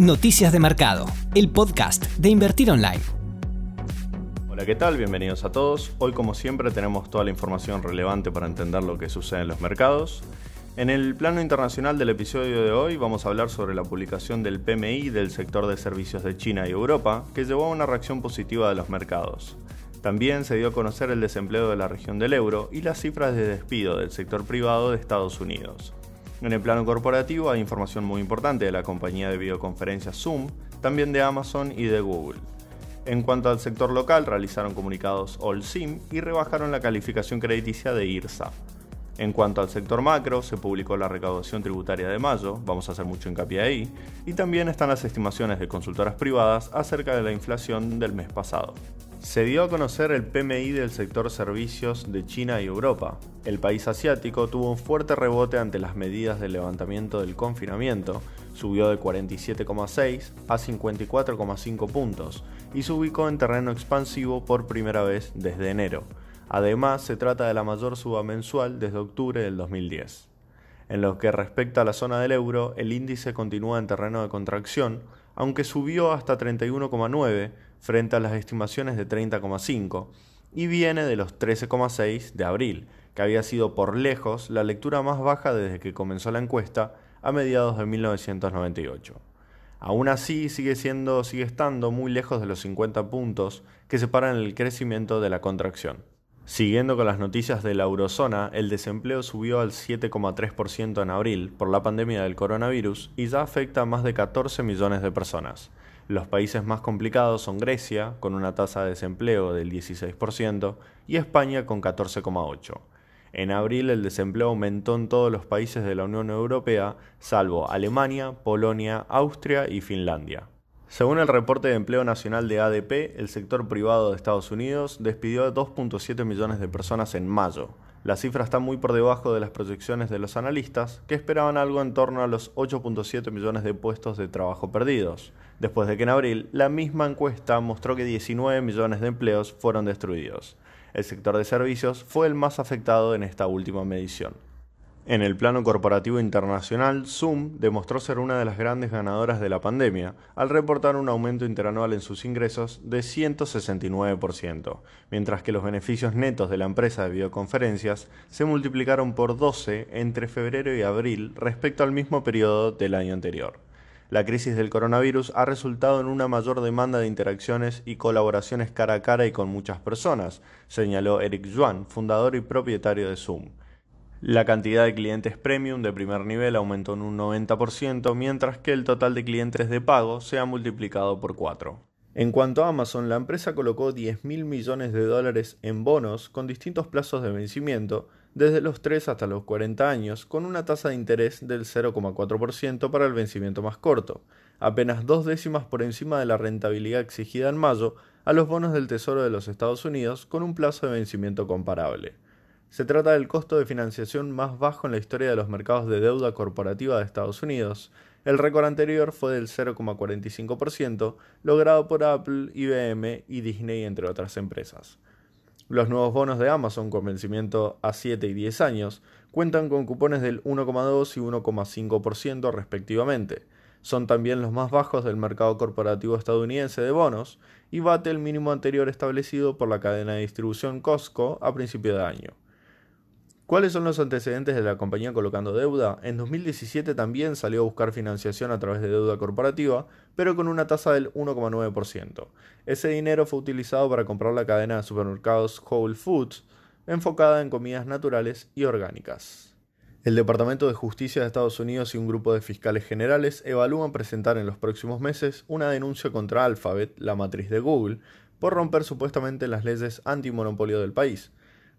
Noticias de Mercado, el podcast de Invertir Online. Hola, ¿qué tal? Bienvenidos a todos. Hoy, como siempre, tenemos toda la información relevante para entender lo que sucede en los mercados. En el plano internacional del episodio de hoy vamos a hablar sobre la publicación del PMI del sector de servicios de China y Europa, que llevó a una reacción positiva de los mercados. También se dio a conocer el desempleo de la región del euro y las cifras de despido del sector privado de Estados Unidos. En el plano corporativo hay información muy importante de la compañía de videoconferencias Zoom, también de Amazon y de Google. En cuanto al sector local, realizaron comunicados Allsim y rebajaron la calificación crediticia de IRSA. En cuanto al sector macro, se publicó la recaudación tributaria de mayo, vamos a hacer mucho hincapié ahí, y también están las estimaciones de consultoras privadas acerca de la inflación del mes pasado. Se dio a conocer el PMI del sector servicios de China y Europa. El país asiático tuvo un fuerte rebote ante las medidas de levantamiento del confinamiento, subió de 47,6 a 54,5 puntos y se ubicó en terreno expansivo por primera vez desde enero. Además, se trata de la mayor suba mensual desde octubre del 2010. En lo que respecta a la zona del euro, el índice continúa en terreno de contracción, aunque subió hasta 31,9 frente a las estimaciones de 30,5 y viene de los 13,6 de abril, que había sido por lejos la lectura más baja desde que comenzó la encuesta a mediados de 1998. Aún así sigue siendo sigue estando muy lejos de los 50 puntos que separan el crecimiento de la contracción. Siguiendo con las noticias de la eurozona, el desempleo subió al 7,3% en abril por la pandemia del coronavirus y ya afecta a más de 14 millones de personas. Los países más complicados son Grecia, con una tasa de desempleo del 16%, y España con 14,8%. En abril el desempleo aumentó en todos los países de la Unión Europea, salvo Alemania, Polonia, Austria y Finlandia. Según el reporte de empleo nacional de ADP, el sector privado de Estados Unidos despidió a 2.7 millones de personas en mayo. La cifra está muy por debajo de las proyecciones de los analistas, que esperaban algo en torno a los 8.7 millones de puestos de trabajo perdidos, después de que en abril la misma encuesta mostró que 19 millones de empleos fueron destruidos. El sector de servicios fue el más afectado en esta última medición. En el plano corporativo internacional, Zoom demostró ser una de las grandes ganadoras de la pandemia, al reportar un aumento interanual en sus ingresos de 169%, mientras que los beneficios netos de la empresa de videoconferencias se multiplicaron por 12 entre febrero y abril respecto al mismo periodo del año anterior. La crisis del coronavirus ha resultado en una mayor demanda de interacciones y colaboraciones cara a cara y con muchas personas, señaló Eric Yuan, fundador y propietario de Zoom. La cantidad de clientes premium de primer nivel aumentó en un 90%, mientras que el total de clientes de pago se ha multiplicado por 4. En cuanto a Amazon, la empresa colocó 10 mil millones de dólares en bonos con distintos plazos de vencimiento, desde los 3 hasta los 40 años, con una tasa de interés del 0,4% para el vencimiento más corto, apenas dos décimas por encima de la rentabilidad exigida en mayo a los bonos del Tesoro de los Estados Unidos con un plazo de vencimiento comparable. Se trata del costo de financiación más bajo en la historia de los mercados de deuda corporativa de Estados Unidos. El récord anterior fue del 0,45%, logrado por Apple, IBM y Disney, entre otras empresas. Los nuevos bonos de Amazon con vencimiento a 7 y 10 años cuentan con cupones del 1,2 y 1,5% respectivamente. Son también los más bajos del mercado corporativo estadounidense de bonos y bate el mínimo anterior establecido por la cadena de distribución Costco a principio de año. ¿Cuáles son los antecedentes de la compañía colocando deuda? En 2017 también salió a buscar financiación a través de deuda corporativa, pero con una tasa del 1,9%. Ese dinero fue utilizado para comprar la cadena de supermercados Whole Foods, enfocada en comidas naturales y orgánicas. El Departamento de Justicia de Estados Unidos y un grupo de fiscales generales evalúan presentar en los próximos meses una denuncia contra Alphabet, la matriz de Google, por romper supuestamente las leyes antimonopolio del país.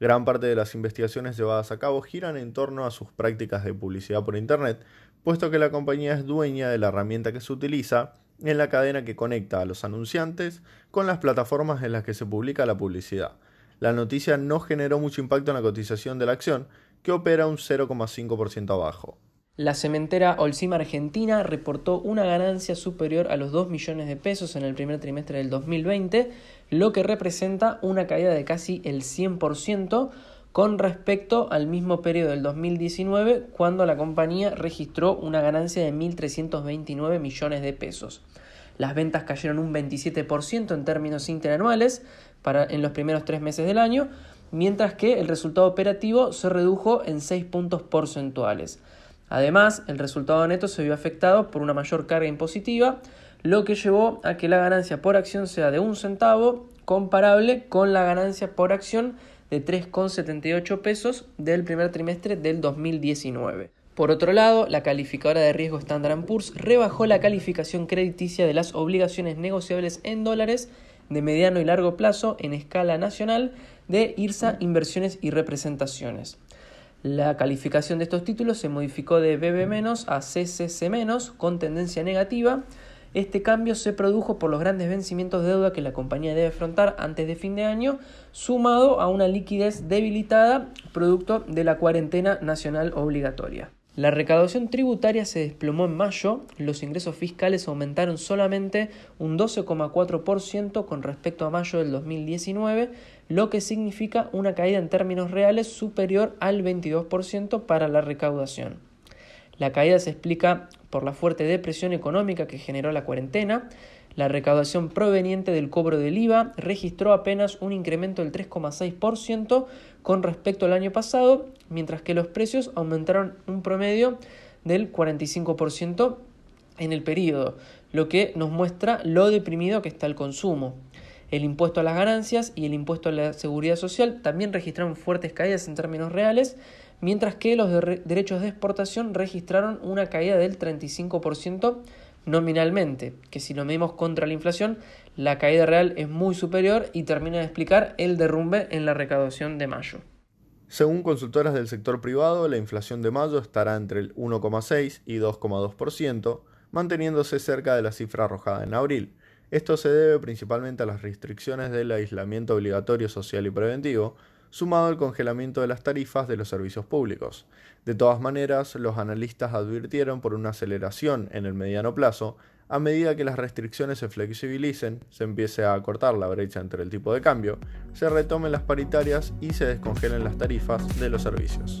Gran parte de las investigaciones llevadas a cabo giran en torno a sus prácticas de publicidad por Internet, puesto que la compañía es dueña de la herramienta que se utiliza en la cadena que conecta a los anunciantes con las plataformas en las que se publica la publicidad. La noticia no generó mucho impacto en la cotización de la acción, que opera un 0,5% abajo. La cementera Olcima Argentina reportó una ganancia superior a los 2 millones de pesos en el primer trimestre del 2020, lo que representa una caída de casi el 100% con respecto al mismo periodo del 2019 cuando la compañía registró una ganancia de 1.329 millones de pesos. Las ventas cayeron un 27% en términos interanuales para, en los primeros tres meses del año, mientras que el resultado operativo se redujo en 6 puntos porcentuales. Además, el resultado neto se vio afectado por una mayor carga impositiva, lo que llevó a que la ganancia por acción sea de un centavo, comparable con la ganancia por acción de 3,78 pesos del primer trimestre del 2019. Por otro lado, la calificadora de riesgo Standard Poor's rebajó la calificación crediticia de las obligaciones negociables en dólares de mediano y largo plazo en escala nacional de IRSA Inversiones y Representaciones. La calificación de estos títulos se modificó de BB- a CCC- con tendencia negativa. Este cambio se produjo por los grandes vencimientos de deuda que la compañía debe afrontar antes de fin de año, sumado a una liquidez debilitada producto de la cuarentena nacional obligatoria. La recaudación tributaria se desplomó en mayo, los ingresos fiscales aumentaron solamente un 12,4% con respecto a mayo del 2019, lo que significa una caída en términos reales superior al 22% para la recaudación. La caída se explica por la fuerte depresión económica que generó la cuarentena, la recaudación proveniente del cobro del IVA registró apenas un incremento del 3,6% con respecto al año pasado, mientras que los precios aumentaron un promedio del 45% en el periodo, lo que nos muestra lo deprimido que está el consumo. El impuesto a las ganancias y el impuesto a la seguridad social también registraron fuertes caídas en términos reales, mientras que los derechos de exportación registraron una caída del 35% nominalmente, que si lo medimos contra la inflación, la caída real es muy superior y termina de explicar el derrumbe en la recaudación de mayo. Según consultoras del sector privado, la inflación de mayo estará entre el 1,6 y 2,2%, manteniéndose cerca de la cifra arrojada en abril. Esto se debe principalmente a las restricciones del aislamiento obligatorio social y preventivo, sumado al congelamiento de las tarifas de los servicios públicos. De todas maneras, los analistas advirtieron por una aceleración en el mediano plazo a medida que las restricciones se flexibilicen, se empiece a acortar la brecha entre el tipo de cambio, se retomen las paritarias y se descongelen las tarifas de los servicios.